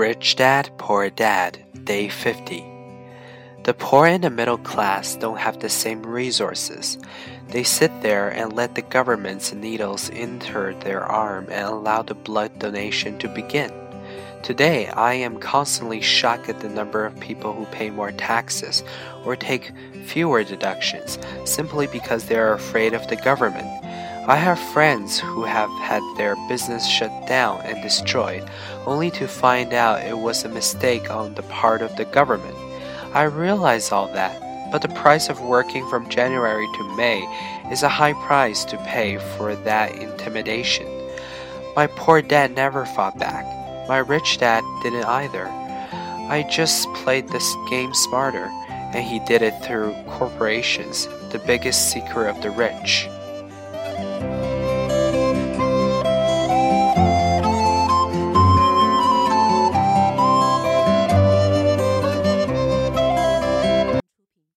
Rich Dad, Poor Dad, Day 50. The poor and the middle class don't have the same resources. They sit there and let the government's needles enter their arm and allow the blood donation to begin. Today, I am constantly shocked at the number of people who pay more taxes or take fewer deductions simply because they are afraid of the government. I have friends who have had their business shut down and destroyed, only to find out it was a mistake on the part of the government. I realize all that, but the price of working from January to May is a high price to pay for that intimidation. My poor dad never fought back. My rich dad didn't either. I just played this game smarter, and he did it through corporations, the biggest secret of the rich.